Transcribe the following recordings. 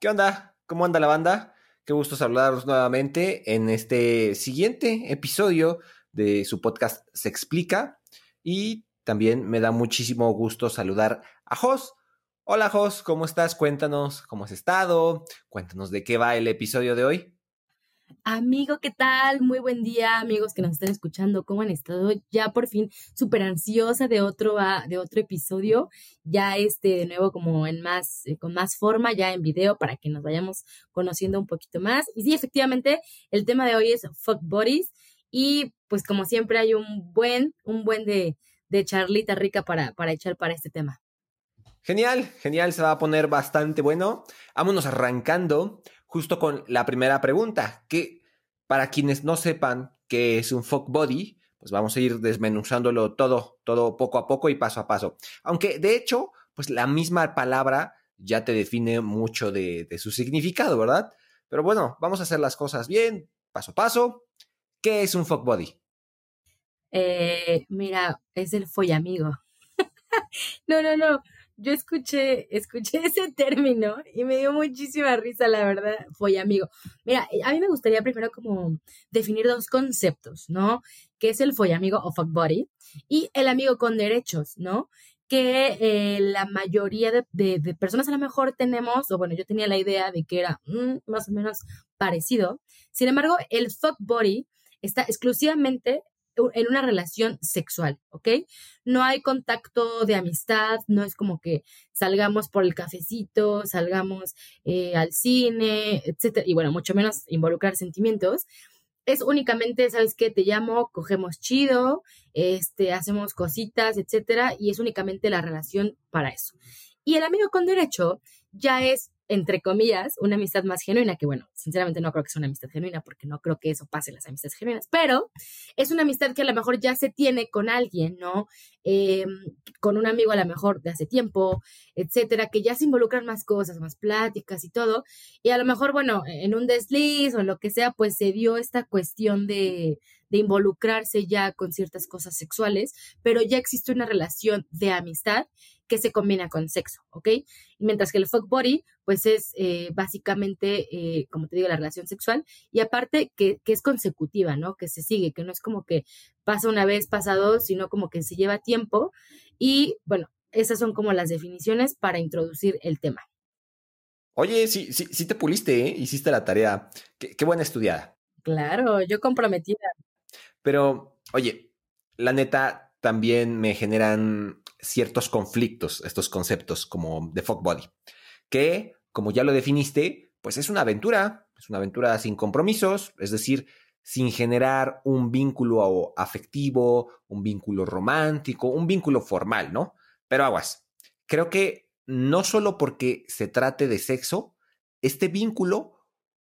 ¿Qué onda? ¿Cómo anda la banda? Qué gusto saludaros nuevamente en este siguiente episodio de su podcast Se Explica. Y también me da muchísimo gusto saludar a Jos. Hola Jos, ¿cómo estás? Cuéntanos cómo has estado. Cuéntanos de qué va el episodio de hoy. Amigo, ¿qué tal? Muy buen día, amigos que nos están escuchando. ¿Cómo han estado? Ya por fin súper ansiosa de otro, ah, de otro episodio. Ya este, de nuevo, como en más, eh, con más forma, ya en video, para que nos vayamos conociendo un poquito más. Y sí, efectivamente, el tema de hoy es fuck bodies. Y pues como siempre hay un buen, un buen de, de charlita rica para, para echar para este tema. Genial, genial, se va a poner bastante bueno. Vámonos arrancando justo con la primera pregunta, que para quienes no sepan qué es un fuck body, pues vamos a ir desmenuzándolo todo, todo poco a poco y paso a paso. Aunque de hecho, pues la misma palabra ya te define mucho de, su significado, ¿verdad? Pero bueno, vamos a hacer las cosas bien, paso a paso. ¿Qué es un fuck body? Eh, mira, es el follamigo. no, no, no yo escuché, escuché ese término y me dio muchísima risa, la verdad, fue amigo. Mira, a mí me gustaría primero como definir dos conceptos, ¿no? Que es el follamigo o fuck body y el amigo con derechos, ¿no? Que eh, la mayoría de, personas a lo mejor tenemos, o bueno, yo tenía la idea de que era mm, más o menos parecido. Sin embargo, el fuck está exclusivamente en una relación sexual, ¿ok? No hay contacto de amistad, no es como que salgamos por el cafecito, salgamos eh, al cine, etcétera, y bueno, mucho menos involucrar sentimientos. Es únicamente, ¿sabes qué? Te llamo, cogemos chido, este, hacemos cositas, etcétera, y es únicamente la relación para eso. Y el amigo con derecho ya es entre comillas, una amistad más genuina, que bueno, sinceramente no creo que sea una amistad genuina porque no creo que eso pase en las amistades genuinas, pero es una amistad que a lo mejor ya se tiene con alguien, ¿no? Eh, con un amigo a lo mejor de hace tiempo, etcétera, que ya se involucran más cosas, más pláticas y todo, y a lo mejor, bueno, en un desliz o lo que sea, pues se dio esta cuestión de, de involucrarse ya con ciertas cosas sexuales, pero ya existe una relación de amistad que se combina con sexo, ¿ok? Mientras que el fuck body, pues es eh, básicamente, eh, como te digo, la relación sexual y aparte que, que, es consecutiva, ¿no? Que se sigue, que no es como que pasa una vez, pasa dos, sino como que se lleva tiempo y bueno, esas son como las definiciones para introducir el tema. Oye, sí, sí, sí te puliste, ¿eh? Hiciste la tarea. Qué, qué buena estudiada. Claro, yo comprometida. Pero, oye, la neta, también me generan ciertos conflictos estos conceptos como de fuck body, que, como ya lo definiste, pues es una aventura, es una aventura sin compromisos, es decir, sin generar un vínculo afectivo, un vínculo romántico, un vínculo formal, ¿no? Pero aguas, creo que no solo porque se trate de sexo, este vínculo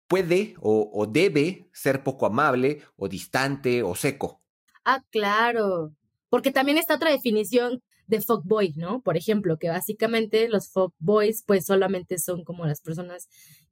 puede o, o debe ser poco amable o distante o seco. Ah, claro. Porque también está otra definición de fuckboy, ¿no? Por ejemplo, que básicamente los fuckboys pues solamente son como las personas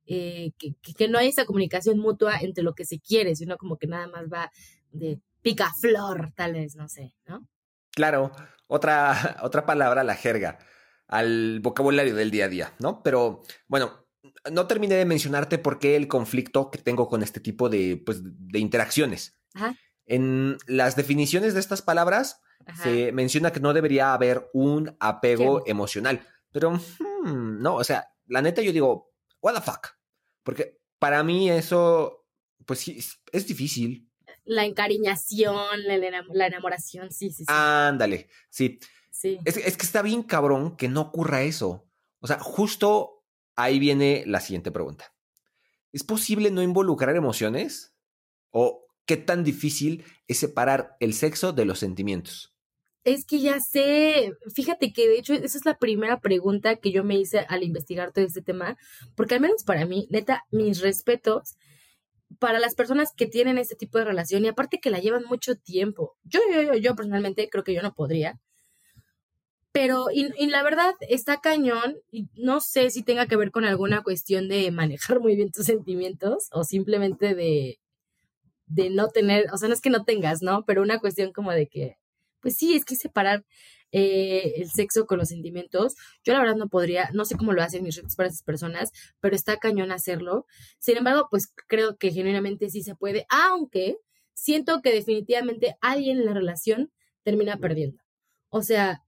eh, que, que, no hay esa comunicación mutua entre lo que se quiere, sino como que nada más va de picaflor, tal vez, no sé, ¿no? Claro, otra, otra palabra, la jerga, al vocabulario del día a día, ¿no? Pero bueno, no terminé de mencionarte por qué el conflicto que tengo con este tipo de, pues, de interacciones. En las definiciones de estas palabras se menciona que no debería haber un apego emocional. Pero, hmm, no, o sea, la neta yo digo, what the fuck. Porque para mí eso, pues sí, es, difícil. La encariñación, la, enamoración, sí, sí, sí. Ándale, sí. Sí. Es, es que está bien cabrón que no ocurra eso. O sea, justo ahí viene la siguiente pregunta. ¿Es posible no involucrar emociones? ¿O qué tan difícil es separar el sexo de los sentimientos? Es que ya sé, fíjate que de hecho esa es la primera pregunta que yo me hice al investigar todo este tema, porque al menos para mí, neta, mis respetos para las personas que tienen este tipo de relación y aparte que la llevan mucho tiempo. Yo, yo, yo, yo personalmente creo que yo no podría. Pero, y, y, la verdad, está cañón, no sé si tenga que ver con alguna cuestión de manejar muy bien tus sentimientos o simplemente de, de no tener, o sea, no es que no tengas, ¿no? Pero una cuestión como de que pues sí, es que separar eh, el sexo con los sentimientos. Yo la verdad no podría, no sé cómo lo hacen mis redes para esas personas, pero está cañón hacerlo. Sin embargo, pues creo que genuinamente sí se puede, aunque siento que definitivamente alguien en la relación termina perdiendo. O sea,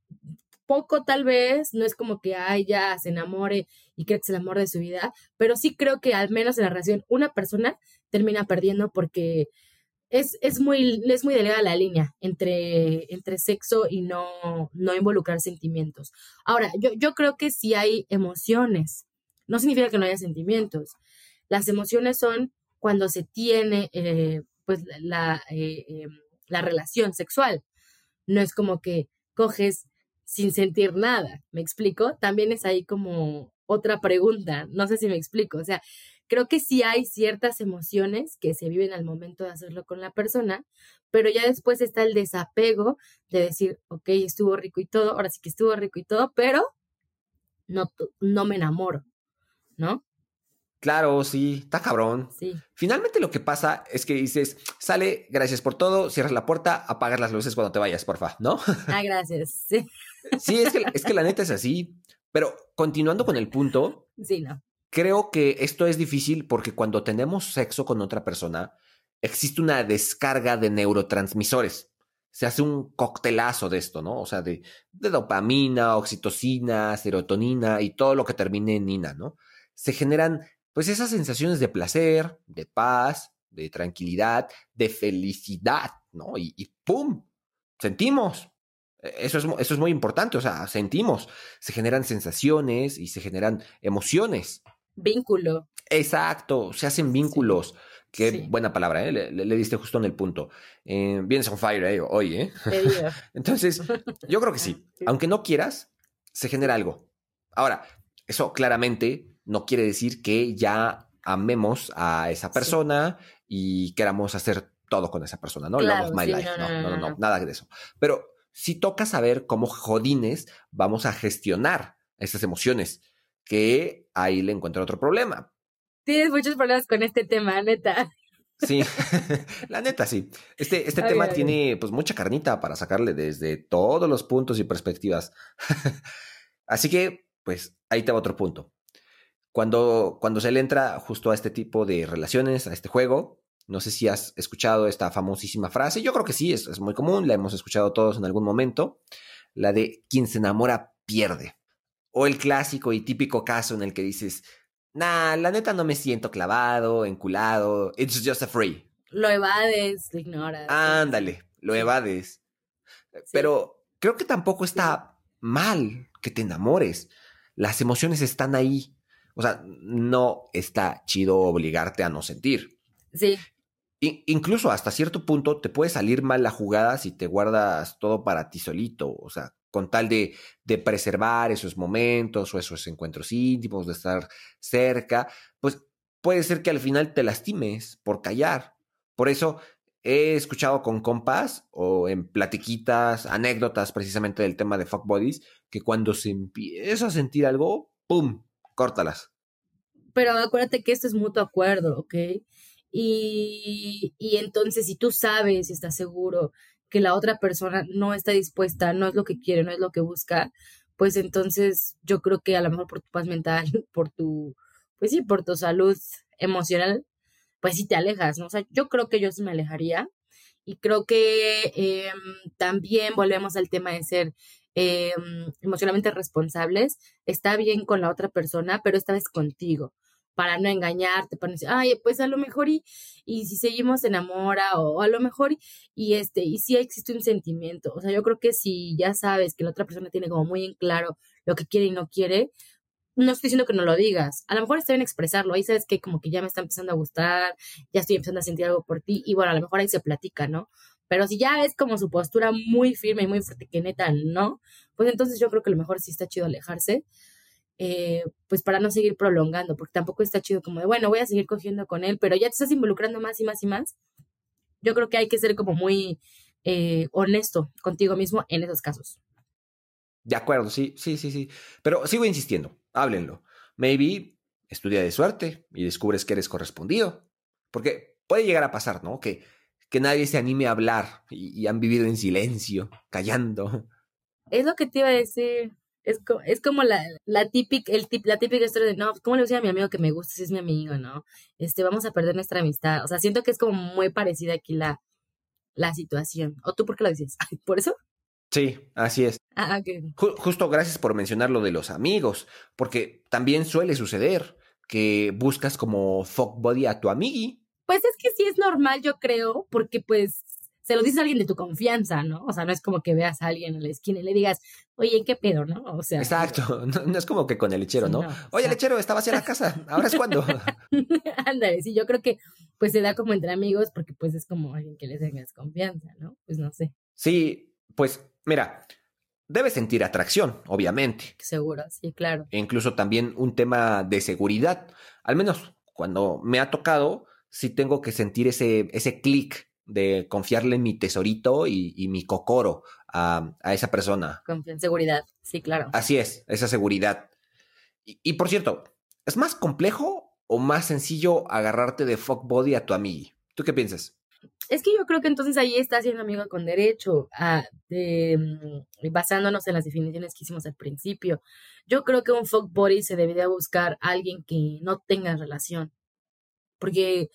poco tal vez, no es como que ay, ya se enamore y cree que es el amor de su vida, pero sí creo que al menos en la relación una persona termina perdiendo porque es, es, muy, es muy delgada la línea entre, entre sexo y no, no involucrar sentimientos. Ahora, yo, yo creo que sí hay emociones, no significa que no haya sentimientos. Las emociones son cuando se tiene eh, pues la, eh, em, la relación sexual. No es como que coges sin sentir nada, ¿me explico? También es ahí como otra pregunta, no sé si me explico, o sea, Creo que sí hay ciertas emociones que se viven al momento de hacerlo con la persona, pero ya después está el desapego de decir, ok, estuvo rico y todo, ahora sí que estuvo rico y todo, pero no, no me enamoro, ¿no? Claro, sí, está cabrón. Sí. Finalmente lo que pasa es que dices, sale, gracias por todo, cierras la puerta, apagas las luces cuando te vayas, porfa, ¿no? Ah, gracias. Sí, sí es, que, es que la neta es así. Pero continuando con el punto. Sí, no. Creo que esto es difícil porque cuando tenemos sexo con otra persona, existe una descarga de neurotransmisores. Se hace un coctelazo de esto, ¿no? O sea, de, dopamina, oxitocina, serotonina y todo lo que termine en ina, ¿no? Se generan, pues, esas sensaciones de placer, de paz, de tranquilidad, de felicidad, ¿no? Y, y ¡pum! Sentimos. E, eso es, eso es muy importante, o sea, sentimos. Se generan sensaciones y se generan emociones. Vínculo. Exacto, se hacen vínculos. Qué buena palabra, ¿eh? le, diste justo en el punto. Eh, vienes on fire eh, hoy, ¿eh? Entonces, yo creo que sí. Aunque no quieras, se genera algo. Ahora, eso claramente no quiere decir que ya amemos a esa persona y queramos hacer todo con esa persona, ¿no? Love my life. No no, no no, nada de eso. Pero sí toca saber cómo jodines vamos a gestionar esas emociones que ahí le encuentro otro problema. Tienes muchos problemas con este tema, neta. Sí, la neta sí. Este, este tema tiene pues mucha carnita para sacarle desde todos los puntos y perspectivas. Así que, pues, ahí te va otro punto. Cuando, cuando se le entra justo a este tipo de relaciones, a este juego, no sé si has escuchado esta famosísima frase, yo creo que sí, es, es muy común, la hemos escuchado todos en algún momento, la de quien se enamora pierde. O el clásico y típico caso en el que dices, nah, la neta no me siento clavado, enculado, it's just a free. Lo evades, lo ignoras. Ándale, lo evades. Pero creo que tampoco está mal que te enamores. Las emociones están ahí. O sea, no está chido obligarte a no sentir. Sí. incluso hasta cierto punto te puede salir mal la jugada si te guardas todo para ti solito. O sea, con tal de, de, preservar esos momentos o esos encuentros íntimos, de estar cerca, pues puede ser que al final te lastimes por callar. Por eso he escuchado con compas o en platiquitas, anécdotas precisamente del tema de fuck bodies, que cuando se empieza a sentir algo, ¡pum! Córtalas. Pero acuérdate que esto es mutuo acuerdo, ¿ok? Y, y entonces si tú sabes y estás seguro que la otra persona no está dispuesta, no es lo que quiere, no es lo que busca, pues entonces yo creo que a lo mejor por tu paz mental, por tu, pues sí, por tu salud emocional, pues sí te alejas, ¿no? O sea, yo creo que yo sí me alejaría y creo que em, también volvemos al tema de ser em, emocionalmente responsables. Está bien con la otra persona, pero esta vez contigo para no engañarte, para no decir, ay, pues a lo mejor y, y si seguimos enamora o a lo mejor y, este, y si existe un sentimiento, o sea, yo creo que si ya sabes que la otra persona tiene como muy en claro lo que quiere y no quiere, no estoy diciendo que no lo digas, a lo mejor está bien expresarlo, ahí sabes que como que ya me está empezando a gustar, ya estoy empezando a sentir algo por ti y bueno, a lo mejor ahí se platica, ¿no? Pero si ya es como su postura muy firme y muy fuerte que neta no, pues entonces yo creo que a lo mejor sí está chido alejarse eh, pues para no seguir prolongando, porque tampoco está chido como de, bueno, voy a seguir cogiendo con él, pero ya te estás involucrando más y más y más. Yo creo que hay que ser como muy eh, honesto contigo mismo en esos casos. De acuerdo, sí, sí, sí, sí. Pero sigo insistiendo, háblenlo. Maybe estudia de suerte y descubres que eres correspondido. Porque puede llegar a pasar, ¿no? Que, que nadie se anime a hablar y han vivido en silencio, callando. Es lo que te iba a decir. Es, es como la, la, típica, el tip, la típica historia de, no, ¿cómo le voy a, mi amigo que me gusta si es mi amigo, no? Este, vamos a perder nuestra amistad. O sea, siento que es como muy parecida aquí la, la situación. ¿O tú por qué lo dices? ¿Por eso? Sí, así es. Ah, justo gracias por mencionar lo de los amigos, porque también suele suceder que buscas como fuck body a tu amigui. Pues es que sí es normal, yo creo, porque pues se lo dices a alguien de tu confianza, ¿no? O sea, no es como que veas a alguien en la esquina y le digas, oye, ¿qué pedo, no? O sea. Exacto, no, es como que con el lechero, ¿no? oye, lechero, estaba hacia la casa, ¿ahora es cuando? Ándale, sí, yo creo que pues se da como entre amigos porque pues es como alguien que le tengas confianza, ¿no? Pues no sé. Sí, pues mira, debes sentir atracción, obviamente. Seguro, sí, claro. E incluso también un tema de seguridad. Al menos cuando me ha tocado, sí tengo que sentir ese, ese clic de confiarle mi tesorito y, mi cocoro a, esa persona. Confianza, seguridad, sí, claro. Así es, esa seguridad. Y, por cierto, ¿es más complejo o más sencillo agarrarte de fuck body a tu amigo? ¿Tú qué piensas? Es que yo creo que entonces ahí está siendo amigo con derecho, a, mm, basándonos en las definiciones que hicimos al principio. Yo creo que un fuck body se debería buscar a alguien que no tenga relación. Porque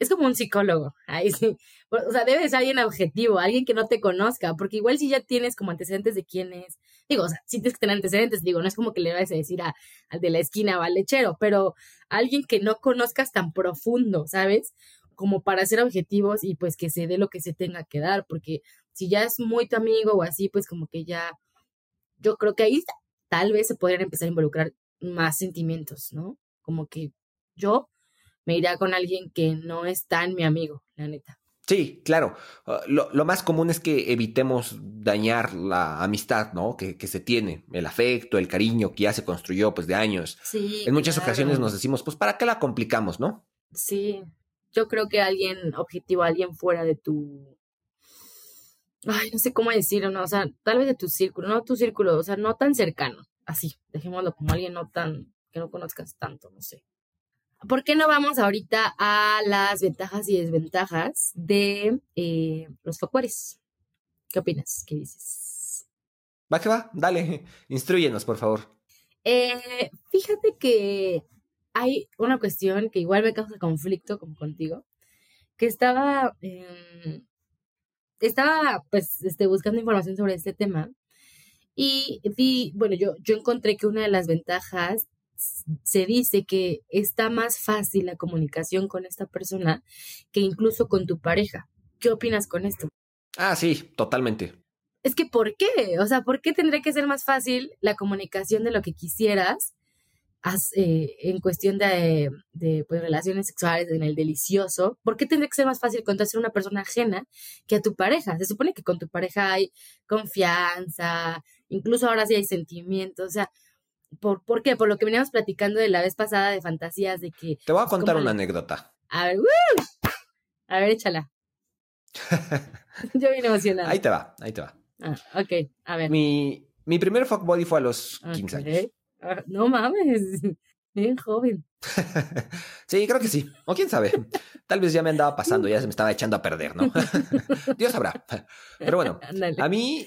es como un psicólogo. Ahí sí. O sea, debe ser alguien objetivo, alguien que no te conozca, porque igual si ya tienes como antecedentes de quién es, digo, o sea, si tienes que tener antecedentes, digo, no es como que le vayas a decir al de la esquina o al lechero, pero alguien que no conozcas tan profundo, ¿sabes? Como para ser objetivos y pues que se dé lo que se tenga que dar, porque si ya es muy tu amigo o así, pues como que ya, yo creo que ahí tal vez se podrían empezar a involucrar más sentimientos, ¿no? Como que yo me iría con alguien que no es tan mi amigo, la neta. Sí, claro. Ah, lo, más común es que evitemos dañar la amistad, ¿no? Que, se tiene, el afecto, el cariño que ya se construyó pues de años. Sí. En muchas ocasiones nos decimos, pues, ¿para qué la complicamos, no? Sí. Yo creo que alguien objetivo, alguien fuera de tu. Ay, no sé cómo decirlo, ¿no? O sea, tal vez de tu círculo, no tu círculo, o sea, no tan cercano. Así, dejémoslo como alguien no tan. que no conozcas tanto, no sé. ¿Por qué no vamos ahorita a las ventajas y desventajas de eh, los factores? ¿Qué opinas? ¿Qué dices? Va que va, dale, instruyenos, por favor. Eh, fíjate que hay una cuestión que igual me causa conflicto, como contigo, que estaba, em, estaba pues este, buscando información sobre este tema y vi, bueno, yo, yo encontré que una de las ventajas se dice que está más fácil la comunicación con esta persona que incluso con tu pareja. ¿Qué opinas con esto? Ah, sí, totalmente. Es que ¿por qué? O sea, ¿por qué tendría que ser más fácil la comunicación de lo que quisieras eh, en cuestión de, pues, relaciones sexuales, en el delicioso? ¿Por qué tendría que ser más fácil contarse a una persona ajena que a tu pareja? Se supone que con tu pareja hay confianza, incluso ahora sí hay sentimientos, o sea, ¿Por, ¿Por qué? Por lo que veníamos platicando de la vez pasada de fantasías de que... Te voy a contar una anécdota. A ver, a ver, échala. Yo vine emocionada. Ahí te va, ahí te va. Ah, ok, a ver. Mi, mi primer fuck body fue a los 15 años. Ah, no mames, bien joven. sí, creo que sí. O quién sabe. Tal vez ya me andaba pasando, ya se me estaba echando a perder, ¿no? Dios sabrá. Pero bueno, a mí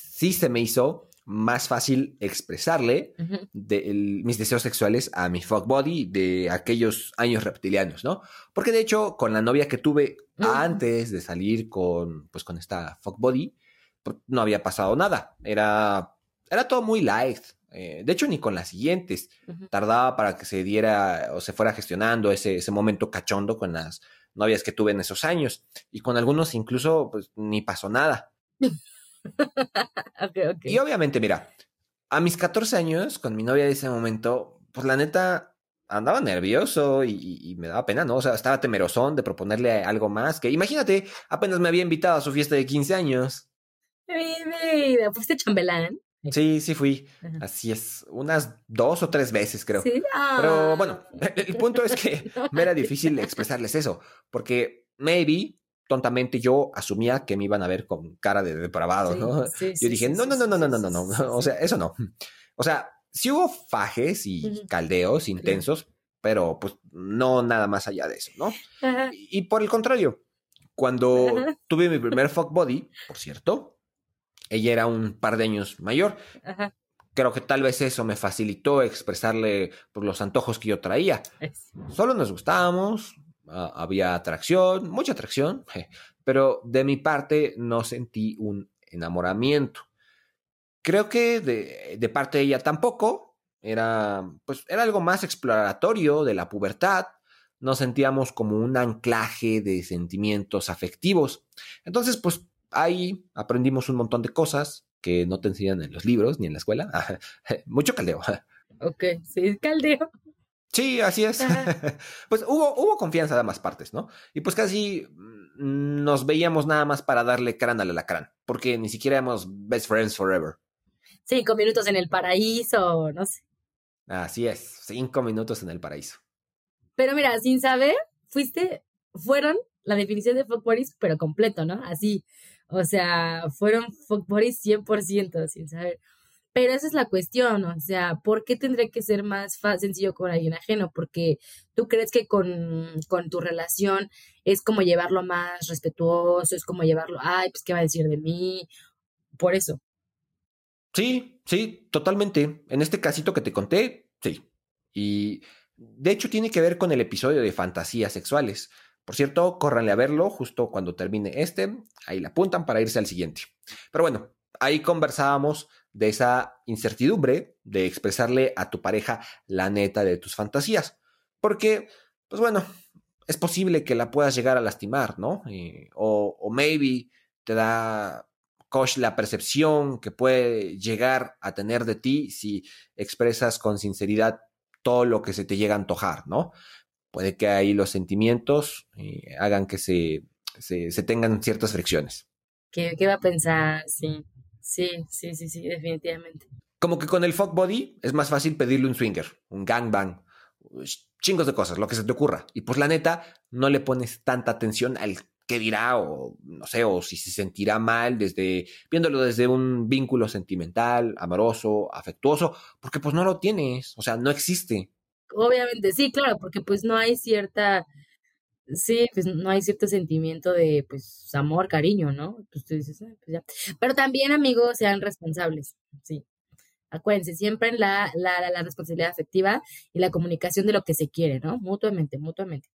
sí se me hizo más fácil expresarle mis deseos sexuales a mi fuck body de aquellos años reptilianos, ¿no? Porque de hecho, con la novia que tuve antes de salir con, pues, con esta fuck body, pues, no había pasado nada. Era, era todo muy light. Eh, de hecho, ni con las siguientes. Tardaba para que se diera o se fuera gestionando ese, ese momento cachondo con las novias que tuve en esos años. Y con algunos incluso, pues, ni pasó nada. Y obviamente, mira, a mis 14 años, con mi novia de ese momento, pues la neta andaba nervioso y, me daba pena, ¿no? O sea, estaba temerosón de proponerle algo más, que imagínate, apenas me había invitado a su fiesta de 15 años. Mi vida, ¿fuiste chambelán? Sí, sí fui. Así es. Unas dos o tres veces, creo. Pero ah. bueno, el punto es que me era difícil expresarles eso, porque maybe tontamente yo asumía que me iban a ver con cara de depravado, ¿no? yo dije, no, no, no, no, no, no, no, no, o sea, eso no. O sea, sí hubo fajes y caldeos intensos, pero pues no nada más allá de eso, ¿no? Y, por el contrario, cuando tuve mi primer fuck body, por cierto, ella era un par de años mayor. Ajá. Creo que tal vez eso me facilitó expresarle por los antojos que yo traía. Es- Solo nos gustábamos, ah, había atracción, mucha atracción, pero de mi parte no sentí un enamoramiento. Creo que de, de parte de ella tampoco. Era, pues, era algo más exploratorio de la pubertad. Nos sentíamos como un anclaje de sentimientos afectivos. Entonces, pues ahí aprendimos un montón de cosas que no te enseñan en los libros ni en la escuela. Mucho caldeo. Ok, sí, caldeo. Sí, así es. Pues hubo, hubo confianza de ambas partes, ¿no? Y pues casi mm, nos veíamos nada más para darle crán al alacrán, porque ni siquiera éramos best friends forever. Cinco minutos en el paraíso, no sé. Así es, cinco minutos en el paraíso. Pero mira, sin saber, fuiste, fueron la definición de fuck buddies, pero completo, ¿no? Así, o sea, fueron fuck buddies 100% sin saber. Pero esa es la cuestión, o sea, ¿por qué tendría que ser más fa- sencillo con alguien ajeno? Porque tú crees que con, con tu relación es como llevarlo más respetuoso, es como llevarlo, ay, pues, ¿qué va a decir de mí? Por eso. Sí, sí, totalmente. En este casito que te conté, sí. Y de hecho tiene que ver con el episodio de fantasías sexuales. Por cierto, córranle a verlo justo cuando termine este. Ahí la apuntan para irse al siguiente. Pero bueno, ahí conversábamos de esa incertidumbre de expresarle a tu pareja la neta de tus fantasías. Porque, pues bueno, es posible que la puedas llegar a lastimar, ¿no? Eh, o, maybe te da coach la percepción que puede llegar a tener de ti si expresas con sinceridad todo lo que se te llega a antojar, ¿no? Puede que ahí los sentimientos eh, hagan que se, se, se tengan ciertas fricciones. ¿Qué, qué va a pensar? Sí, sí, sí, sí, sí, definitivamente. Como que con el fuck body es más fácil pedirle un swinger, un gangbang, chingos de cosas, lo que se te ocurra. Y pues la neta, no le pones tanta atención al qué dirá o no sé, o si se sentirá mal desde viéndolo desde un vínculo sentimental, amoroso, afectuoso, porque pues no lo tienes, o sea, no existe. Obviamente, sí, claro, porque pues no hay cierta, sí, pues no hay cierto sentimiento de pues amor, cariño, ¿no? Pues tú dices, "Ah, pues ya. Pero también, amigos, sean responsables, sí. Acuérdense, siempre en la, la, la, la responsabilidad afectiva y la comunicación de lo que se quiere, ¿no? Mutuamente, mutuamente.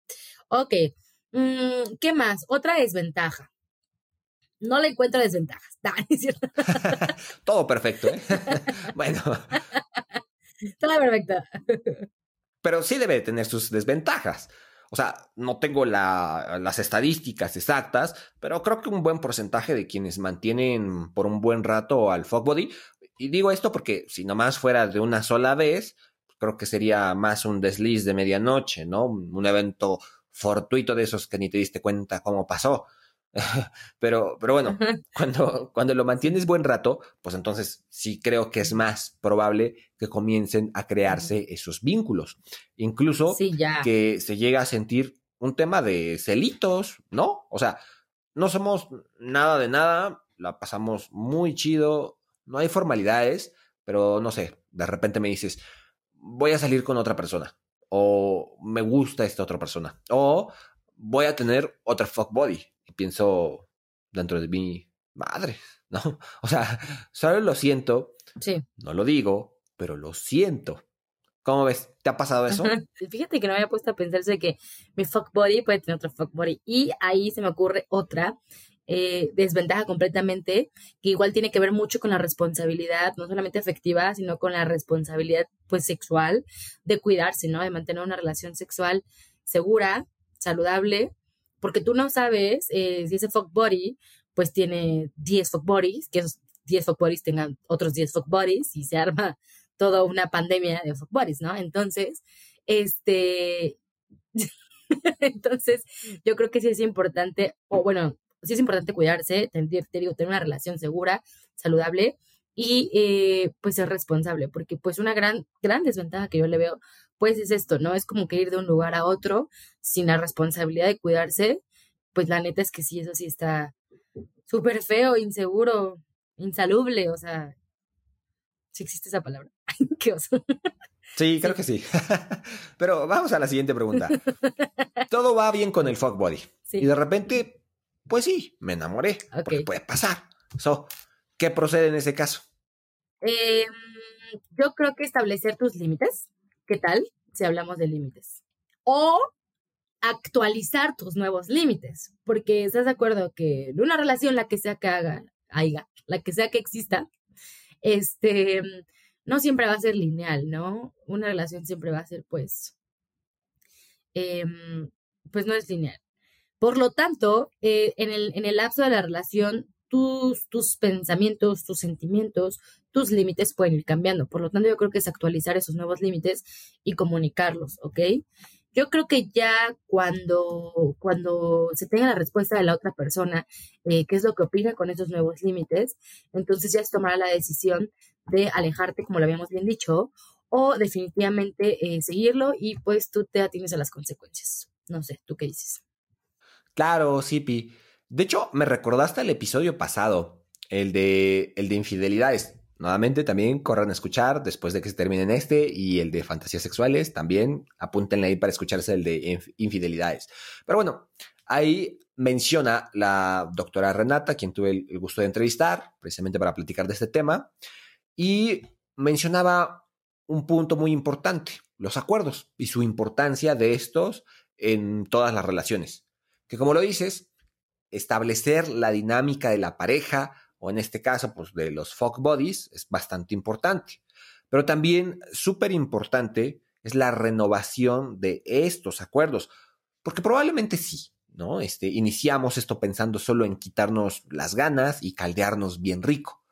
Ok, mm, ¿qué más? Otra desventaja. No le encuentro desventajas. Todo perfecto, ¿eh? bueno, Todo perfecto. pero sí debe de tener sus desventajas. O sea, no tengo la- las estadísticas exactas, pero creo que un buen porcentaje de quienes mantienen por un buen rato al fuckbody, y digo esto porque si nomás fuera de una sola vez, creo que sería más un desliz de medianoche, ¿no? Un evento fortuito de esos que ni te diste cuenta cómo pasó. pero, pero bueno, cuando, cuando lo mantienes buen rato, pues entonces sí creo que es más probable que comiencen a crearse esos vínculos. Incluso Sí, ya. que se llega a sentir un tema de celitos, ¿no? O sea, no somos nada de nada, la pasamos muy chido, no hay formalidades, pero no sé, de repente me dices, voy a salir con otra persona, o me gusta esta otra persona, o voy a tener otra fuck body, pienso dentro de mi madre, ¿no? O sea, solo lo siento, Sí. no lo digo, pero lo siento. ¿Cómo ves? ¿Te ha pasado eso? Ajá. Fíjate que no me había puesto a pensar eso de que mi fuck body puede tener otro fuck body. Y ahí se me ocurre otra eh, desventaja completamente, que igual tiene que ver mucho con la responsabilidad, no solamente afectiva, sino con la responsabilidad pues sexual de cuidarse, ¿no? De mantener una relación sexual segura, saludable, porque tú no sabes eh, si ese fuck body pues tiene 10 fuck bodies, que esos 10 fuck bodies tengan otros 10 fuck bodies y se arma toda una pandemia de fuck bodies, ¿no? Entonces, este, entonces yo creo que sí es importante, o bueno, sí es importante cuidarse, tener, te digo, tener una relación segura, saludable y eh, pues ser responsable, porque pues una gran, gran desventaja que yo le veo, pues es esto, ¿no? Es como que ir de un lugar a otro sin la responsabilidad de cuidarse, pues la neta es que sí, eso sí está súper feo, inseguro, insalubre, o sea, si existe esa palabra. Qué oso. Sí, creo que sí. Pero vamos a la siguiente pregunta. Todo va bien con el fuck body. Sí. Y de repente, pues sí, me enamoré. Ok. Porque puede pasar. So, ¿qué procede en ese caso? Em, yo creo que establecer tus límites. ¿Qué tal si hablamos de límites? O actualizar tus nuevos límites, porque estás de acuerdo que en una relación, la que sea que haga, haya, la que sea que exista, este, no siempre va a ser lineal, ¿no? Una relación siempre va a ser, pues, em, pues no es lineal. Por lo tanto, eh, en, el, en el lapso de la relación, tus, tus pensamientos, tus sentimientos, tus límites pueden ir cambiando. Por lo tanto, yo creo que es actualizar esos nuevos límites y comunicarlos, ¿ok? Yo creo que ya cuando, cuando se tenga la respuesta de la otra persona, eh, qué es lo que opina con esos nuevos límites, entonces ya se tomará la decisión de alejarte, como lo habíamos bien dicho, o definitivamente eh, seguirlo y pues tú te atienes a las consecuencias. No sé, ¿tú qué dices? Claro, Sipi. De hecho, me recordaste el episodio pasado, el de, el de infidelidades. Nuevamente, también corran a escuchar después de que se terminen este y el de fantasías sexuales. También apúntenle ahí para escucharse el de infidelidades. Pero bueno, ahí menciona la doctora Renata, quien tuve el gusto de entrevistar, precisamente para platicar de este tema, y mencionaba un punto muy importante, los acuerdos y su importancia de estos en todas las relaciones. Que como lo dices, establecer la dinámica de la pareja, o en este caso, pues de los fuck bodies, es bastante importante. Pero también súper importante es la renovación de estos acuerdos, porque probablemente sí, ¿no? Este, iniciamos esto pensando solo en quitarnos las ganas y caldearnos bien rico.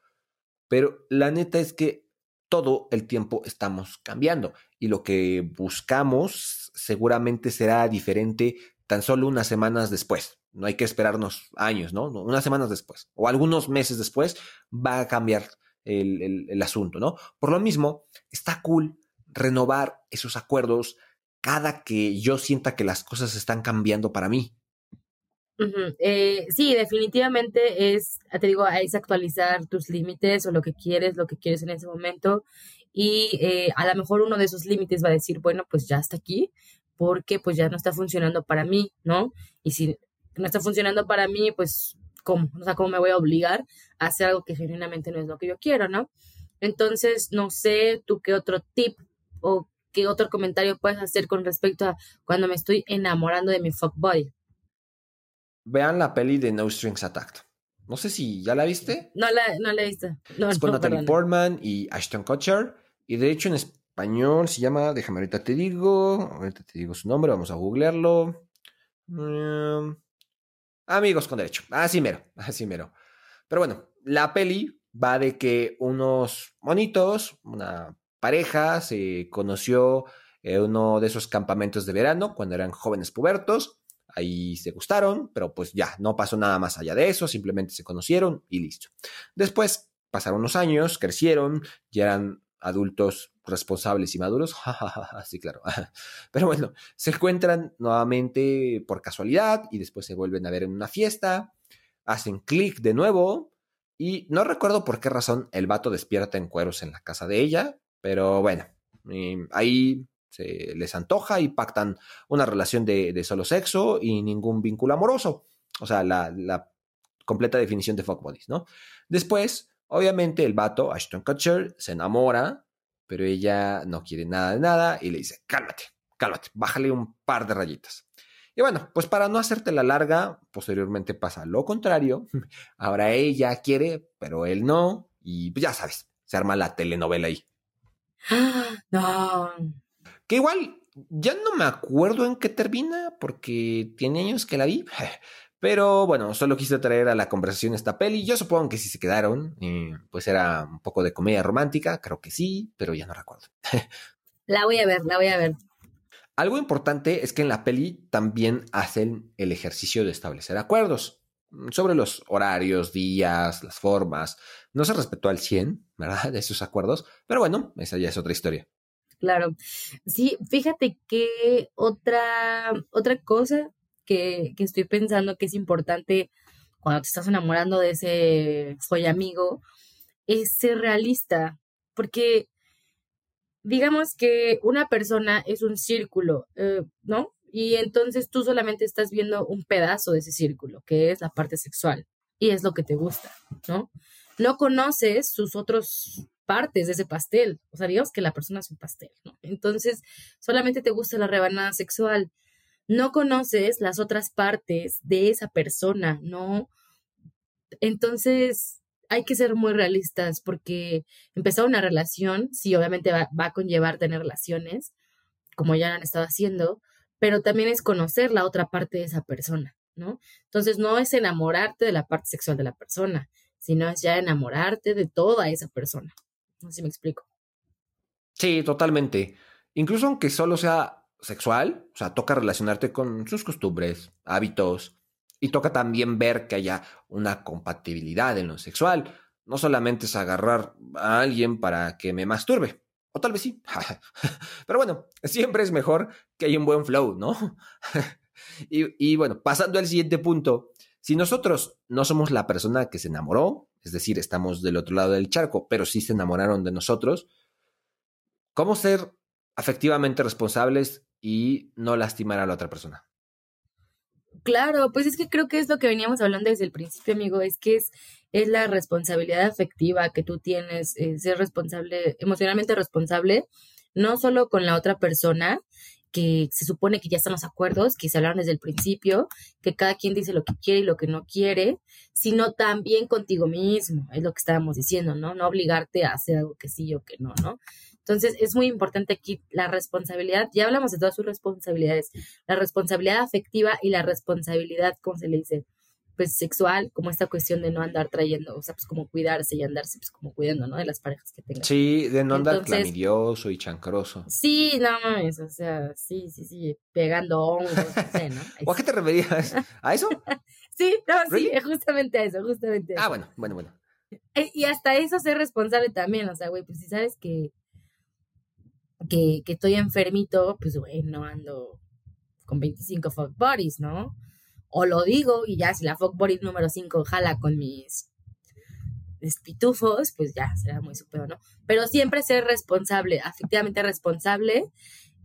Pero la neta es que todo el tiempo estamos cambiando y lo que buscamos seguramente será diferente tan solo unas semanas después. No hay que esperarnos años, ¿no? Unas semanas después o algunos meses después va a cambiar el, el, asunto, ¿no? Por lo mismo, está cool renovar esos acuerdos cada que yo sienta que las cosas están cambiando para mí. Eh, sí, definitivamente es, te digo, es actualizar tus límites o lo que quieres, lo que quieres en ese momento. Y eh, a lo mejor uno de esos límites va a decir, bueno, pues ya está aquí, porque pues ya no está funcionando para mí, ¿no? Y si no está funcionando para mí, pues, ¿cómo? O sea, ¿cómo me voy a obligar a hacer algo que genuinamente no es lo que yo quiero, ¿no? Entonces, no sé tú qué otro tip o qué otro comentario puedes hacer con respecto a cuando me estoy enamorando de mi fuckboy. Vean la peli de No Strings Attacked. No sé si ya la viste. No la, no la he visto. No, es con Natalie Portman y Ashton Kutcher. Y de hecho en español se llama, déjame ahorita te digo, ahorita te digo su nombre, vamos a googlearlo. Mm, amigos con derecho, así mero, así mero. Pero bueno, la peli va de que unos monitos, una pareja, se conoció en uno de esos campamentos de verano cuando eran jóvenes pubertos. Ahí se gustaron, pero pues ya, no pasó nada más allá de eso, simplemente se conocieron y listo. Después pasaron unos años, crecieron, ya eran adultos responsables y maduros. sí, claro. Pero bueno, se encuentran nuevamente por casualidad y después se vuelven a ver en una fiesta, hacen clic de nuevo y no recuerdo por qué razón el vato despierta en cueros en la casa de ella, pero bueno, ahí se les antoja y pactan una relación de, solo sexo y ningún vínculo amoroso. O sea, la, completa definición de fuck bodies, ¿no? Después Obviamente el vato, Ashton Kutcher, se enamora, pero ella no quiere nada de nada y le dice, cálmate, cálmate, bájale un par de rayitas. Y bueno, pues para no hacerte la larga, posteriormente pasa lo contrario. Ahora ella quiere, pero él no. Y pues ya sabes, se arma la telenovela ahí. No. Que igual, ya no me acuerdo en qué termina, porque tiene años que la vi. Pero bueno, solo quise traer a la conversación esta peli. Yo supongo que sí se quedaron. pues era un poco de comedia romántica, creo que sí, pero ya no recuerdo. la voy a ver, la voy a ver. Algo importante es que en la peli también hacen el ejercicio de establecer acuerdos sobre los horarios, días, las formas. No se respetó al 100, ¿verdad? De esos acuerdos, pero bueno, esa ya es otra historia. Claro. Sí, fíjate que otra, otra cosa que, estoy pensando que es importante cuando te estás enamorando de ese soy amigo es ser realista, porque digamos que una persona es un círculo, eh, ¿no? Y entonces tú solamente estás viendo un pedazo de ese círculo, que es la parte sexual, y es lo que te gusta, ¿no? no conoces sus otros partes de ese pastel. O sea, digamos que la persona es un pastel, ¿no? Entonces, solamente te gusta la rebanada sexual. No conoces las otras partes de esa persona, ¿no? Entonces, hay que ser muy realistas porque empezar una relación, sí, obviamente va, va a conllevar tener relaciones, como ya han estado haciendo, pero también es conocer la otra parte de esa persona, ¿no? Entonces, no es enamorarte de la parte sexual de la persona, sino es ya enamorarte de toda esa persona. No sé si me explico. Sí, totalmente. Incluso aunque solo sea sexual, o sea, toca relacionarte con sus costumbres, hábitos, y toca también ver que haya una compatibilidad en lo sexual. No solamente es agarrar a alguien para que me masturbe. O tal vez sí. Pero bueno, siempre es mejor que haya un buen flow, ¿no? y, y bueno, pasando al siguiente punto. Si nosotros no somos la persona que se enamoró, es decir, estamos del otro lado del charco, pero sí se enamoraron de nosotros, ¿cómo ser afectivamente responsables y no lastimar a la otra persona? Claro, pues es que creo que es lo que veníamos hablando desde el principio, amigo, es que es, la responsabilidad afectiva que tú tienes, eh, ser responsable, emocionalmente responsable, no solo con la otra persona, que se supone que ya están los acuerdos, que se hablaron desde el principio, que cada quien dice lo que quiere y lo que no quiere, sino también contigo mismo, es lo que estábamos diciendo, ¿no? No obligarte a hacer algo que sí o que no, ¿no? Entonces es muy importante aquí la responsabilidad, ya hablamos de todas sus responsabilidades, la responsabilidad afectiva y la responsabilidad, ¿cómo se le dice? pues sexual, como esta cuestión de no andar trayendo, o sea, pues como cuidarse y andarse pues como cuidando, ¿no? De las parejas que tengan. Sí, de no andar clamidioso y chancroso. Sí, no mames, o sea, sí, sí, sí, pegando hongos, no sé, ¿no? ¿O a qué te referías? ¿A eso? sí, no, sí, justamente a eso, justamente a Ah, bueno, bueno, bueno. E, y hasta eso ser responsable también, o sea, güey, pues si sabes que, que, estoy enfermito, pues güey, no ando con 25 fuck bodies, ¿no? o lo digo y ya si la body número 5 jala con mis pitufos, pues ya será muy super, ¿no? Pero siempre ser responsable, efectivamente responsable,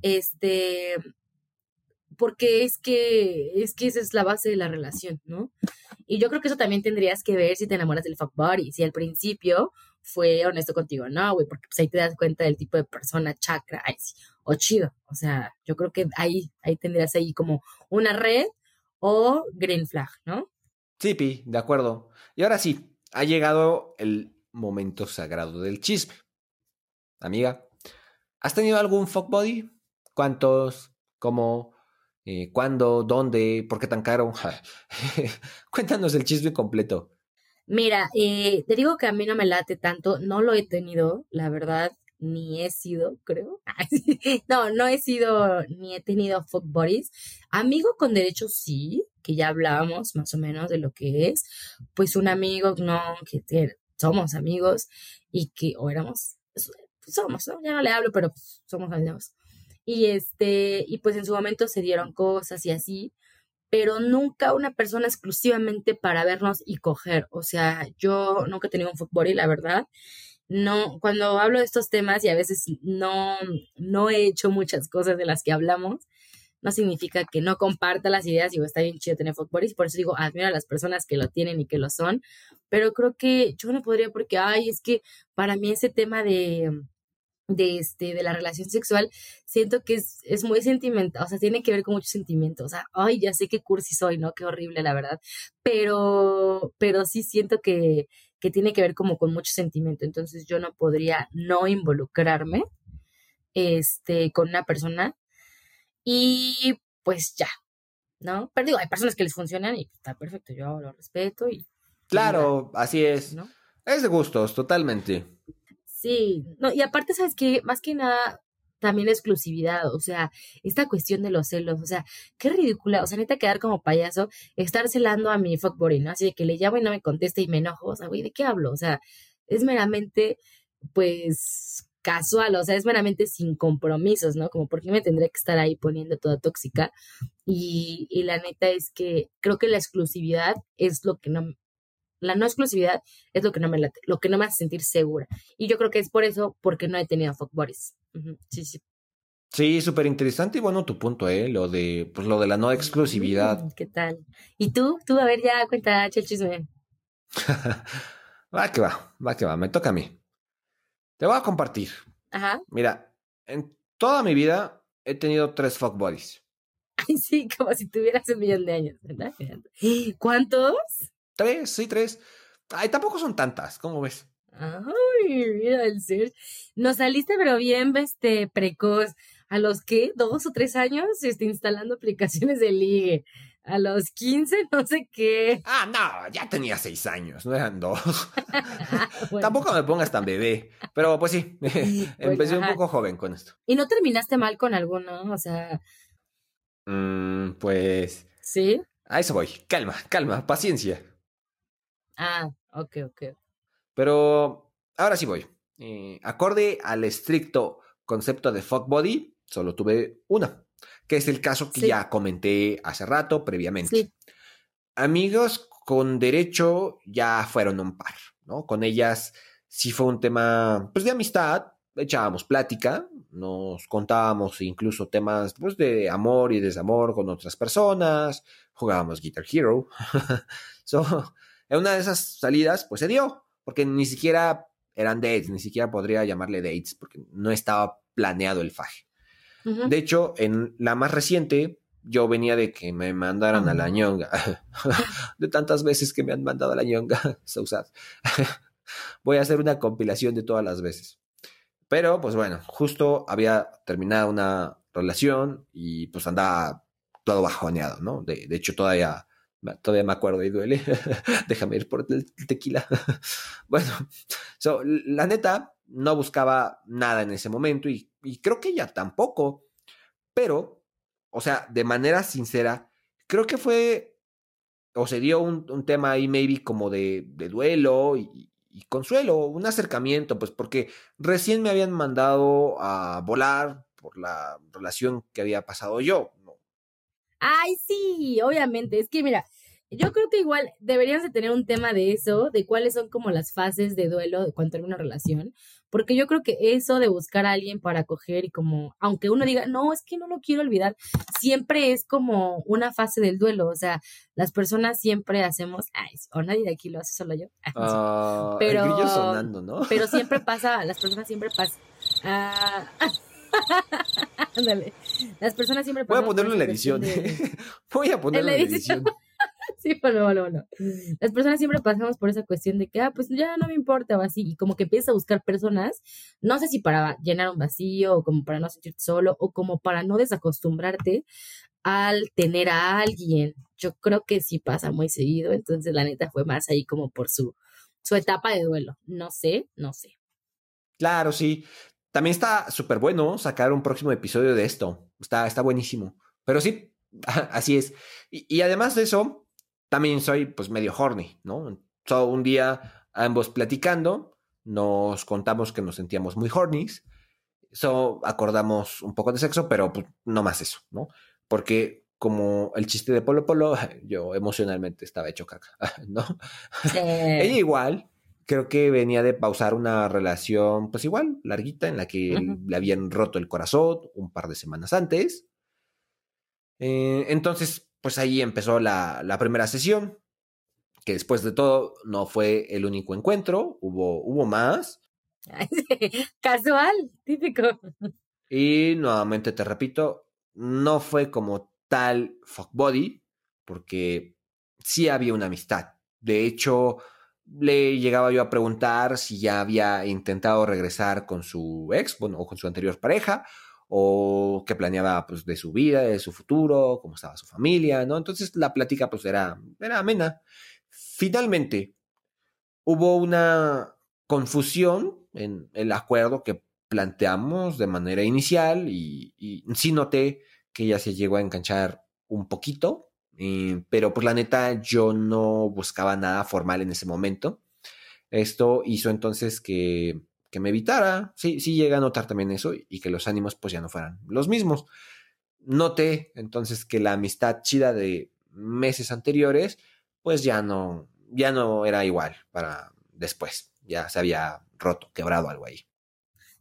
este, porque es que, es que esa es la base de la relación, ¿no? Y yo creo que eso también tendrías que ver si te enamoras del body, si al principio fue honesto contigo, no, güey, porque pues ahí te das cuenta del tipo de persona chakra, o chido, o sea, yo creo que ahí, ahí tendrías ahí como una red o green flag, ¿no? Sí, Pi, de acuerdo. Y ahora sí, ha llegado el momento sagrado del chisme. Amiga, ¿has tenido algún fuck body? ¿Cuántos? ¿Cómo? Eh, ¿Cuándo? ¿Dónde? ¿Por qué tan caro? Cuéntanos el chisme completo. Mira, eh, te digo que a mí no me late tanto, no lo he tenido, la verdad ni he sido, creo. no, no he sido ni he tenido fuck buddies. Amigo con derechos sí, que ya hablábamos más o menos de lo que es. Pues un amigo, no, que somos amigos y que, o éramos, pues, somos, ya no le hablo, pero pues, somos amigos. Y este, y pues en su momento se dieron cosas y así, pero nunca una persona exclusivamente para vernos y coger. O sea, yo nunca he tenido un fuck buddy, la verdad no, cuando hablo de estos temas y a veces no, no he hecho muchas cosas de las que hablamos, no significa que no comparta las ideas y está bien chido tener y por eso digo, admiro a las personas que lo tienen y que lo son, pero creo que yo no podría porque, ay, es que para mí ese tema de, de este, de la relación sexual, siento que es, es muy sentimental, o sea, tiene que ver con muchos sentimientos, o sea, ay, ya sé qué cursi soy, ¿no? Qué horrible, la verdad, pero, pero sí siento que, que tiene que ver como con mucho sentimiento. Entonces yo no podría no involucrarme este, con una persona y pues ya, ¿no? Pero digo, hay personas que les funcionan y está perfecto, yo lo respeto y... Claro, así es. ¿no? Es de gustos, totalmente. Sí, no, y aparte, ¿sabes qué? Más que nada, también exclusividad, o sea, esta cuestión de los celos, o sea, qué ridícula, o sea, neta quedar como payaso, estar celando a mi fuckboy, ¿no? Así de que le llamo y no me contesta y me enojo, o sea, güey, ¿de qué hablo? O sea, es meramente, pues, casual, o sea, es meramente sin compromisos, ¿no? Como, ¿por qué me tendría que estar ahí poniendo toda tóxica? Y, y la neta es que creo que la exclusividad es lo que no, la no exclusividad es lo que no me late, lo que no me hace sentir segura. Y yo creo que es por eso, porque no he tenido fuckboys. Sí, sí. Sí, súper interesante y bueno tu punto, ¿eh? Lo de, pues lo de la no exclusividad. ¿Qué tal? ¿Y tú? Tú, a ver, ya cuenta, el chisme. Va que va, va que va, me toca a mí. Te voy a compartir. Ajá. Mira, en toda mi vida he tenido tres fuck buddies. Ay, sí, como si tuvieras un millón de años, ¿verdad? ¿Cuántos? Tres, sí, tres. Ay, tampoco son tantas, ¿cómo ves? Ay, mira el ser. Nos saliste pero bien este precoz. ¿A los qué? ¿Dos o tres años? Este, instalando aplicaciones de ligue. A los 15, no sé qué. Ah, no, ya tenía seis años, no eran dos. Tampoco me pongas tan bebé. Pero pues sí, empecé un poco joven con esto. ¿Y no terminaste mal con alguno? O sea. Mm, pues. ¿Sí? A eso voy. Calma, calma, paciencia. Ah, ok, ok. Pero ahora sí voy. Eh, acorde al estricto concepto de fuck body, solo tuve una que es el caso que ya comenté hace rato previamente. Amigos con derecho ya fueron un par, ¿no? Con ellas sí fue un tema, pues, de amistad, echábamos plática, nos contábamos incluso temas, pues, de amor y desamor con otras personas, jugábamos Guitar Hero. so, en una de esas salidas, pues, se dio, porque ni siquiera eran dates, ni siquiera podría llamarle dates, porque no estaba planeado el faje. De hecho, en la más reciente, yo venía de que me mandaran a la ñonga. de tantas veces que me han mandado a la ñonga, so Voy a hacer una compilación de todas las veces. Pero, pues bueno, justo había terminado una relación y pues andaba todo bajoneado, ¿no? De, hecho, todavía, todavía me acuerdo y duele. Déjame ir por el tequila. bueno, so, la neta, no buscaba nada en ese momento y, creo que ella tampoco. Pero, o sea, de manera sincera, creo que fue o se dio un, tema ahí maybe como de, duelo y, consuelo, un acercamiento, pues porque recién me habían mandado a volar por la relación que había pasado yo. Ay, sí, obviamente, es que mira, yo creo que igual deberías de tener un tema de eso, de cuáles son como las fases de duelo de cuando hay una relación, porque yo creo que eso de buscar a alguien para acoger y como, aunque uno diga, no, es que no lo quiero olvidar, siempre es como una fase del duelo, o sea, las personas siempre hacemos, ay, o nadie de aquí lo hace, solo yo. Ah, pero, sonando, ¿no? pero siempre pasa, las personas siempre pasan. Ah, ándale. Las personas siempre. Voy a ponerlo en la edición. Voy a ponerlo en la edición. Sí, bueno, bueno, bueno. Las personas siempre pasamos por esa cuestión de que, ah, pues ya no me importa o así, y como que empiezas a buscar personas, no sé si para llenar un vacío o como para no sentirte solo o como para no desacostumbrarte al tener a alguien. Yo creo que sí pasa muy seguido, entonces la neta fue más ahí como por su, su etapa de duelo. No sé, no sé. Claro, sí. También está súper bueno sacar un próximo episodio de esto. Está, está buenísimo. Pero sí, así es. y además de eso, también soy pues medio horny, ¿no? So, un día ambos platicando, nos contamos que nos sentíamos muy horny, so acordamos un poco de sexo, pero pues, no más eso, ¿no? Porque como el chiste de Polo Polo, yo emocionalmente estaba hecho caca, ¿no? Ella igual, creo que venía de pausar una relación, pues igual, larguita, en la que le habían roto el corazón un par de semanas antes. Eh, entonces, pues ahí empezó la, primera sesión, que después de todo no fue el único encuentro, hubo, hubo más. Casual, típico. Y nuevamente te repito, no fue como tal fuck body, porque sí había una amistad. De hecho, le llegaba yo a preguntar si ya había intentado regresar con su ex, bueno, o con su anterior pareja, o qué planeaba pues de su vida, de su futuro, cómo estaba su familia, ¿no? Entonces la plática pues era, era amena. Finalmente, hubo una confusión en el acuerdo que planteamos de manera inicial y, sí noté que ella se llegó a enganchar un poquito, eh, pero pues la neta yo no buscaba nada formal en ese momento. Esto hizo entonces que que me evitara. Sí, sí llega a notar también eso y que los ánimos pues ya no fueran los mismos. Noté entonces que la amistad chida de meses anteriores pues ya no, ya no era igual para después. Ya se había roto, quebrado algo ahí.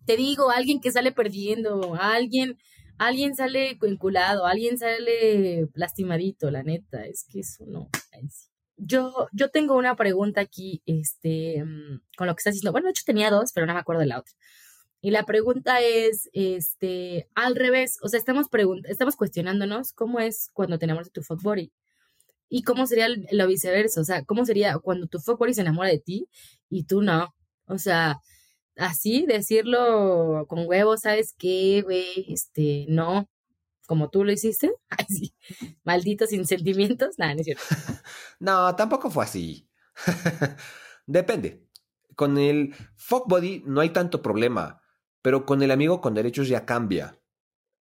Te digo, alguien que sale perdiendo, alguien, alguien sale enculado, alguien sale lastimadito, la neta, es que eso no. yo, yo tengo una pregunta aquí, este, mm, con lo que estás diciendo. Bueno, de hecho tenía dos, pero no me acuerdo de la otra. Y la pregunta es, este, al revés, o sea, estamos, estamos cuestionándonos cómo es cuando te enamoras de tu fuck y cómo sería lo viceversa, o sea, cómo sería cuando tu fuck body se enamora de ti y tú no. O sea, así decirlo con huevos, ¿sabes qué, güey? Este, no, como tú lo hiciste. Ay, sí. Maldito sin sentimientos. Nada, no es cierto. no, tampoco fue así. Depende. Con el fuck body no hay tanto problema pero con el amigo con derechos ya cambia.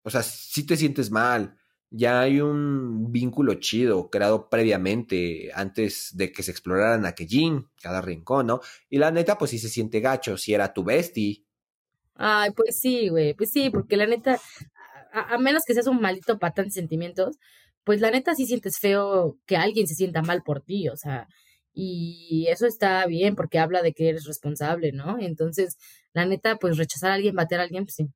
O sea, si te sientes mal, ya hay un vínculo chido creado previamente antes de que se exploraran aquellín, cada rincón, ¿no? Y la neta, pues sí se siente gacho si era tu bestie. Ay, pues sí, güey, pues sí, porque la neta, a, menos que seas un maldito patán de sentimientos, pues la neta sí sientes feo que alguien se sienta mal por ti, o sea, y eso está bien porque habla de que eres responsable, ¿no? Entonces, la neta, pues rechazar a alguien, bater a alguien, pues sí.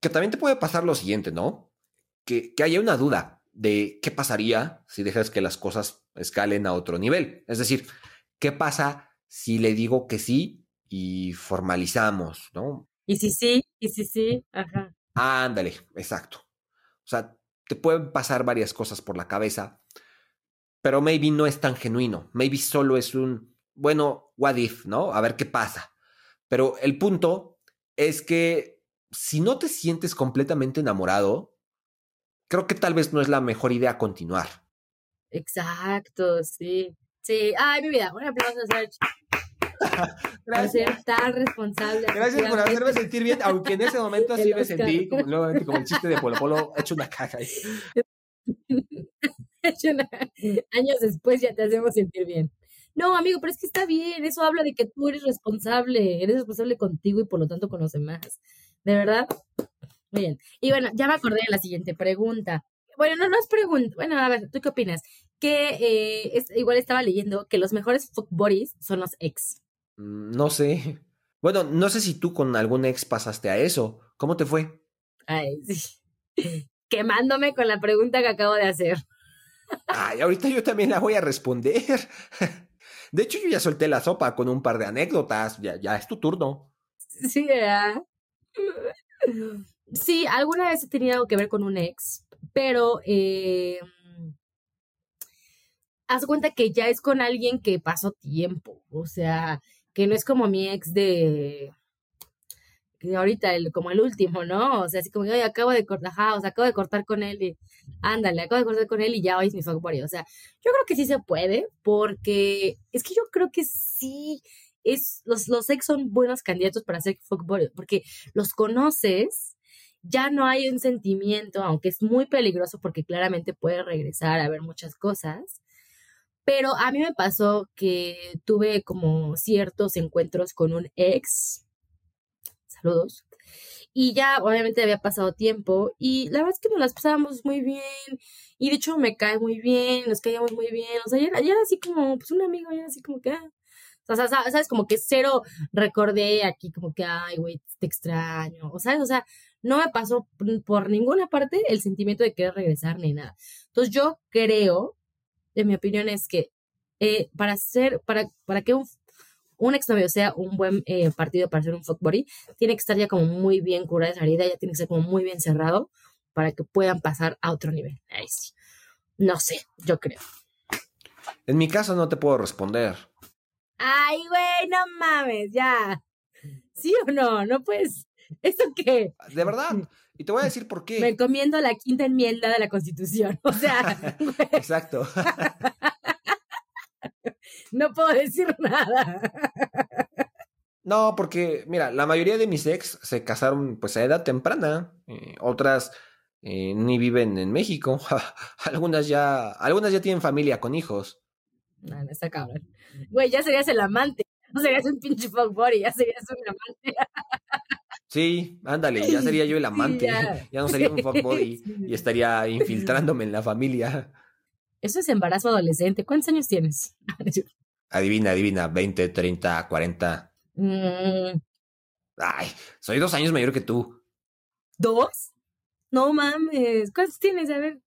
Que también te puede pasar lo siguiente, ¿no? Que, que haya una duda de qué pasaría si dejas que las cosas escalen a otro nivel. Es decir, ¿qué pasa si le digo que sí y formalizamos, ¿no? Y si sí, y si sí, ajá. Ándale, exacto. O sea, te pueden pasar varias cosas por la cabeza pero maybe no es tan genuino, maybe solo es un, bueno, what if, ¿no? A ver qué pasa. Pero el punto es que si no te sientes completamente enamorado, creo que tal vez no es la mejor idea continuar. Exacto, sí. Sí, ay, mi vida, un aplauso, Sergio. Gracias. Por ser tan responsable. Gracias por hacerme sentir bien, aunque en ese momento así me sentí, como, como el chiste de Polo Polo, hecho una caja. Ahí. Años después ya te hacemos sentir bien. No, amigo, pero es que está bien. Eso habla de que tú eres responsable. Eres responsable contigo y por lo tanto con los demás. ¿De verdad? Muy bien. Y bueno, ya me acordé de la siguiente pregunta. Bueno, no, no es pregunta. Bueno, a ver, ¿tú qué opinas? Que eh, es, igual estaba leyendo que los mejores fuck son los ex. Mm, no sé. Bueno, no sé si tú con algún ex pasaste a eso. ¿Cómo te fue? Ay, sí. Quemándome con la pregunta que acabo de hacer. Ay, ahorita yo también la voy a responder. De hecho, yo ya solté la sopa con un par de anécdotas. Ya, ya es tu turno. Sí, ¿verdad? Sí, alguna vez he tenido algo que ver con un ex, pero eh, haz cuenta que ya es con alguien que pasó tiempo. O sea, que no es como mi ex de ahorita como el último, ¿no? O sea, así como, oye, acabo de cortar, o sea, acabo de cortar con él y ándale, acabo de cortar con él y ya hoy es mi fuck O sea, yo creo que sí se puede, porque es que yo creo que sí es, los, los ex son buenos candidatos para ser fuck porque los conoces, ya no hay un sentimiento, aunque es muy peligroso porque claramente puede regresar a ver muchas cosas. Pero a mí me pasó que tuve como ciertos encuentros con un ex saludos. Y ya, obviamente, había pasado tiempo y la verdad es que nos las pasábamos muy bien. Y de hecho, me cae muy bien, nos caíamos muy bien. O sea, ya era, así como, pues un amigo, ya así como que, ah. O sea, sabes, como que cero recordé aquí, como que, ay, güey, te extraño. O sea, o sea, no me pasó por ninguna parte el sentimiento de querer regresar ni nada. Entonces, yo creo, en mi opinión, es que eh, para ser, para, para que un un exnovio sea un buen eh, partido para ser un fuck body, tiene que estar ya como muy bien curada esa herida, ya tiene que ser como muy bien cerrado para que puedan pasar a otro nivel. No sé, yo creo. En mi caso no te puedo responder. Ay, güey, no mames, ya. ¿Sí o no? No puedes. ¿Eso qué? De verdad. Y te voy a decir por qué. Me encomiendo la quinta enmienda de la Constitución. O sea. Exacto. no puedo decir nada. No, porque, mira, la mayoría de mis ex se casaron pues a edad temprana. Eh, otras eh, ni viven en México. algunas ya, algunas ya tienen familia con hijos. No, no está cabrón. Güey, ya serías el amante. No serías un pinche fuckboy, ya serías un amante. Sí, ándale, ya sería yo el amante. ya. no sería un fuckboy y estaría infiltrándome en la familia. Eso es embarazo adolescente. ¿Cuántos años tienes? adivina, adivina, 20, 30, 40. Ay, soy dos años mayor que tú. ¿Dos? No mames. ¿Cuántos tienes? A ver.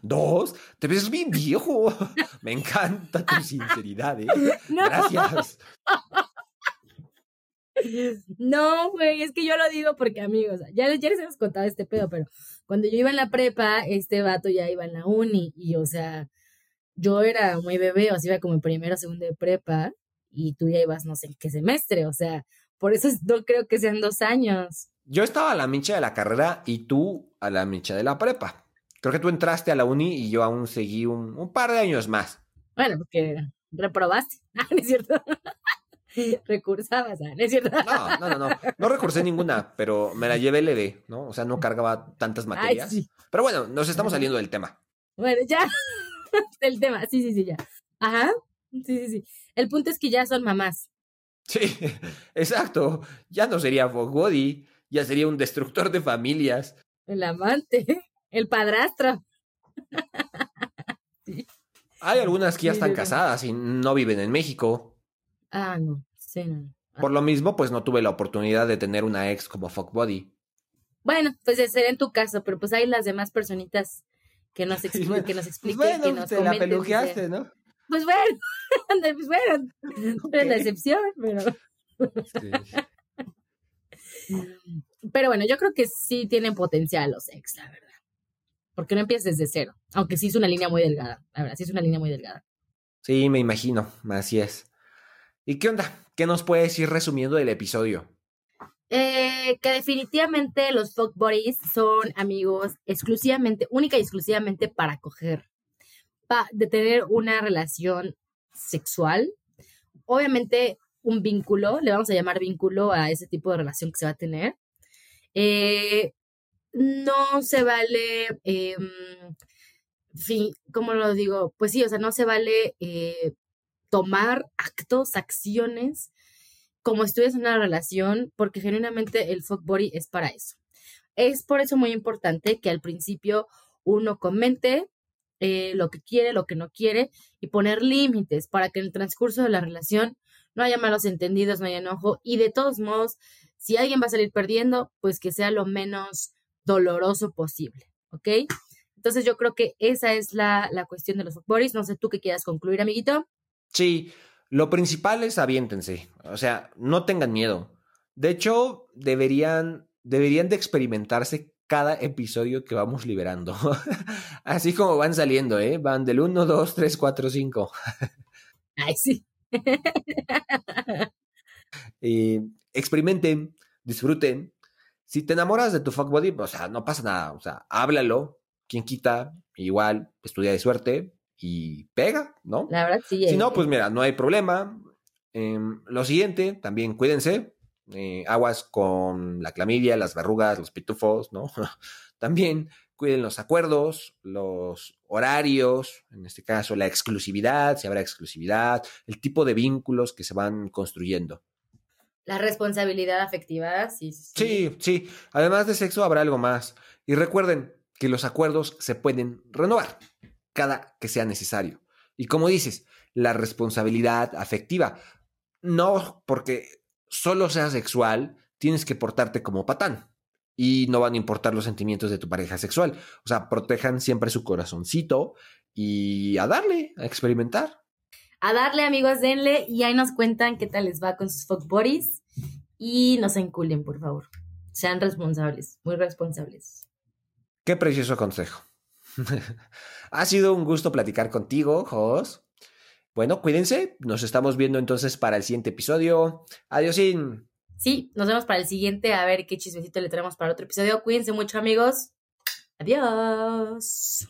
¿Dos? Te ves bien viejo. Me encanta tu sinceridad, ¿eh? Gracias. No, güey, es que yo lo digo porque, amigos, ya, ya les hemos contado este pedo, pero cuando yo iba en la prepa, este vato ya iba en la uni y, o sea, yo era muy bebé, o sea, iba como primero, segundo de prepa y tú ya ibas no sé en qué semestre, o sea, por eso no creo que sean dos años. Yo estaba a la mincha de la carrera y tú a la mincha de la prepa. Creo que tú entraste a la uni y yo aún seguí un, un par de años más. Bueno, porque reprobaste, ¿no es cierto? Recursabas, ¿no es cierto? No, no, no, no. No recursé ninguna, pero me la llevé leve, ¿no? O sea, no cargaba tantas materias. Pero bueno, nos estamos saliendo del tema. Bueno, ya. del tema, sí, sí, sí, ya. Ajá. Sí, sí, sí. El punto es que ya son mamás. Sí, exacto. Ya no sería Body, ya sería un destructor de familias. El amante, el padrastro. Hay algunas que ya están casadas y no viven en México. Ah, no, sí, no. Ah. Por lo mismo, pues no tuve la oportunidad de tener una ex como Fuck Body. Bueno, pues sería en tu caso, pero pues hay las demás personitas que nos, expliquen, que nos expliquen, bueno, que nos te la pelujeaste, ¿no? Pues bueno, pues bueno, okay. la excepción, pero... Pero bueno, yo creo que sí tienen potencial los ex, la verdad. Porque no empiezas desde cero, aunque sí es una línea muy delgada, la verdad, sí es una línea muy delgada. Sí, me imagino, así es. ¿Y qué onda? ¿Qué nos puedes ir resumiendo del episodio? Eh, que definitivamente los fuck buddies son amigos exclusivamente, única y exclusivamente para coger, para de tener una relación sexual. Obviamente un vínculo, le vamos a llamar vínculo a ese tipo de relación que se va a tener. Eh, no se vale, eh, fin, ¿cómo lo digo? Pues sí, o sea, no se vale eh, tomar actos, acciones, como si en una relación, porque genuinamente el fuck body es para eso. Es por eso muy importante que al principio uno comente eh, lo que quiere, lo que no quiere y poner límites para que en el transcurso de la relación no haya malos entendidos, no haya enojo y de todos modos, si alguien va a salir perdiendo, pues que sea lo menos doloroso posible, ¿ok? Entonces yo creo que esa es la, la cuestión de los fuck bodies. No sé tú qué quieras concluir, amiguito. Sí, lo principal es aviéntense, o sea, no tengan miedo. De hecho, deberían, deberían de experimentarse cada episodio que vamos liberando. Así como van saliendo, ¿eh? Van del 1, 2, 3, 4, 5. Ay, sí. y experimenten, disfruten. Si te enamoras de tu fuck body, o sea, no pasa nada. O sea, háblalo. Quien quita, igual, estudia de suerte y pega, ¿no? La verdad, sí. Si no, eh, pues mira, no hay problema. Em, lo siguiente, también cuídense. Eh, aguas con la clamidia, las verrugas, los pitufos, ¿no? también cuiden los acuerdos, los horarios, en este caso la exclusividad, si habrá exclusividad, el tipo de vínculos que se van construyendo. La responsabilidad afectiva, sí, sí. Sí, sí. Además de sexo habrá algo más. Y recuerden que los acuerdos se pueden renovar cada que sea necesario. Y como dices, la responsabilidad afectiva. No porque solo sea sexual, tienes que portarte como patán. Y no van a importar los sentimientos de tu pareja sexual. O sea, protejan siempre su corazoncito y a darle, a experimentar. A darle, amigos, denle y ahí nos cuentan qué tal les va con sus fuck bodies. Y no se enculen, por favor. Sean responsables, muy responsables. Qué precioso consejo. Ha sido un gusto platicar contigo, Jos. Bueno, cuídense. Nos estamos viendo entonces para el siguiente episodio. Adiósín. Sí, nos vemos para el siguiente. A ver qué chismecito le traemos para otro episodio. Cuídense mucho, amigos. Adiós.